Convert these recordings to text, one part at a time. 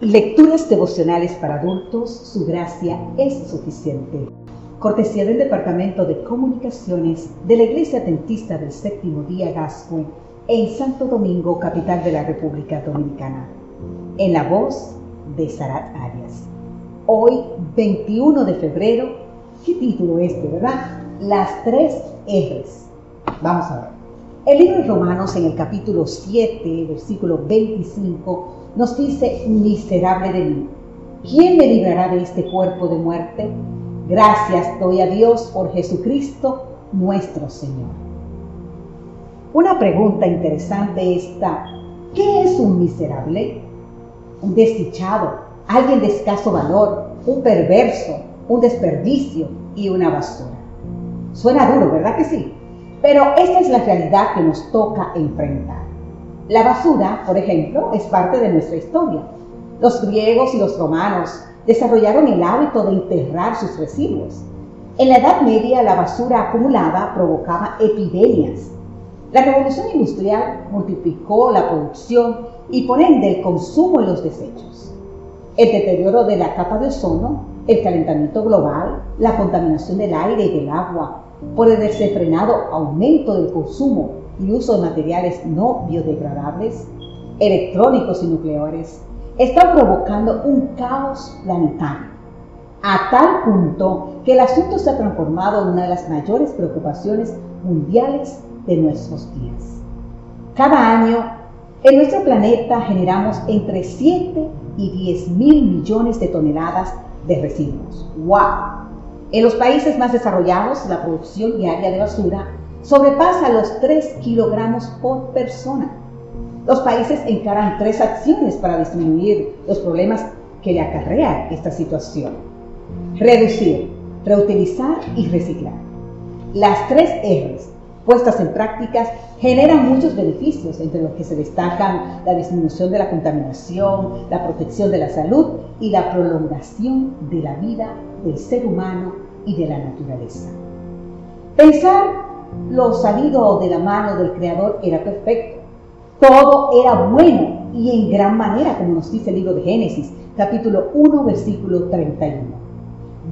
Lecturas devocionales para adultos, su gracia es suficiente. Cortesía del Departamento de Comunicaciones de la Iglesia Dentista del Séptimo Día Gascue en Santo Domingo, capital de la República Dominicana. En la voz de Sarat Arias. Hoy, 21 de febrero, ¿qué título es de verdad? Las tres R's. Vamos a ver. El libro de Romanos en el capítulo 7, versículo 25, nos dice, miserable de mí, ¿quién me librará de este cuerpo de muerte? Gracias doy a Dios por Jesucristo nuestro Señor. Una pregunta interesante está, ¿qué es un miserable? Un desdichado, alguien de escaso valor, un perverso, un desperdicio y una basura. Suena duro, ¿verdad que sí? Pero esta es la realidad que nos toca enfrentar. La basura, por ejemplo, es parte de nuestra historia. Los griegos y los romanos desarrollaron el hábito de enterrar sus residuos. En la Edad Media la basura acumulada provocaba epidemias. La revolución industrial multiplicó la producción y por ende el consumo y los desechos. El deterioro de la capa de ozono, el calentamiento global, la contaminación del aire y del agua, por el desenfrenado aumento del consumo y uso de materiales no biodegradables, electrónicos y nucleares, están provocando un caos planetario, a tal punto que el asunto se ha transformado en una de las mayores preocupaciones mundiales de nuestros días. Cada año, en nuestro planeta generamos entre 7 y 10 mil millones de toneladas de residuos. ¡Wow! En los países más desarrollados, la producción diaria de basura sobrepasa los 3 kilogramos por persona. Los países encaran tres acciones para disminuir los problemas que le acarrea esta situación. Reducir, reutilizar y reciclar. Las tres R's puestas en prácticas generan muchos beneficios, entre los que se destacan la disminución de la contaminación, la protección de la salud y la prolongación de la vida del ser humano y de la naturaleza. Pensar lo salido de la mano del Creador era perfecto. Todo era bueno y en gran manera, como nos dice el libro de Génesis, capítulo 1, versículo 31.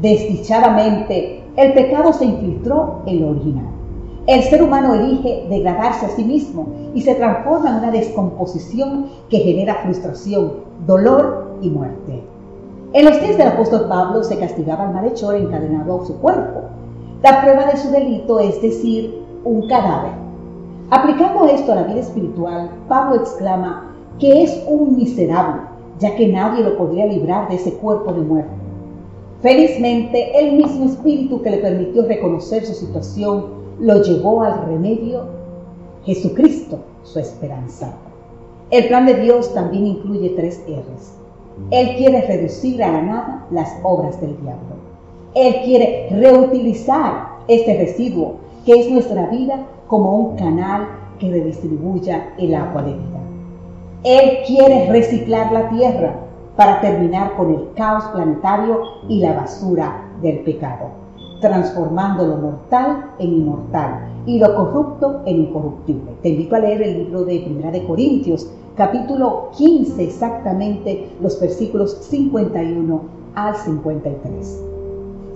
Desdichadamente, el pecado se infiltró en lo original. El ser humano elige degradarse a sí mismo y se transforma en una descomposición que genera frustración, dolor y muerte. En los días del apóstol Pablo se castigaba al malhechor encadenado a su cuerpo. La prueba de su delito es decir, un cadáver. Aplicando esto a la vida espiritual, Pablo exclama que es un miserable, ya que nadie lo podría librar de ese cuerpo de muerte. Felizmente, el mismo espíritu que le permitió reconocer su situación lo llevó al remedio Jesucristo, su esperanza. El plan de Dios también incluye tres R's. Él quiere reducir a la nada las obras del diablo. Él quiere reutilizar este residuo que es nuestra vida como un canal que redistribuya el agua de vida. Él quiere reciclar la tierra para terminar con el caos planetario y la basura del pecado transformando lo mortal en inmortal y lo corrupto en incorruptible. Te invito a leer el libro de Primera de Corintios, capítulo 15 exactamente, los versículos 51 al 53.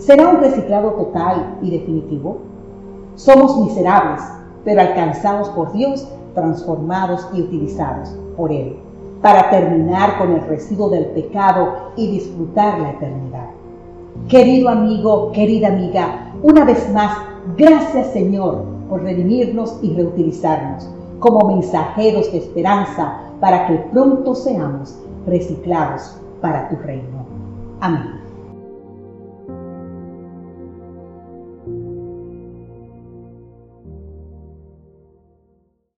¿Será un reciclado total y definitivo? Somos miserables, pero alcanzados por Dios, transformados y utilizados por Él, para terminar con el residuo del pecado y disfrutar la eternidad. Querido amigo, querida amiga, una vez más, gracias Señor por redimirnos y reutilizarnos como mensajeros de esperanza para que pronto seamos reciclados para tu reino. Amén.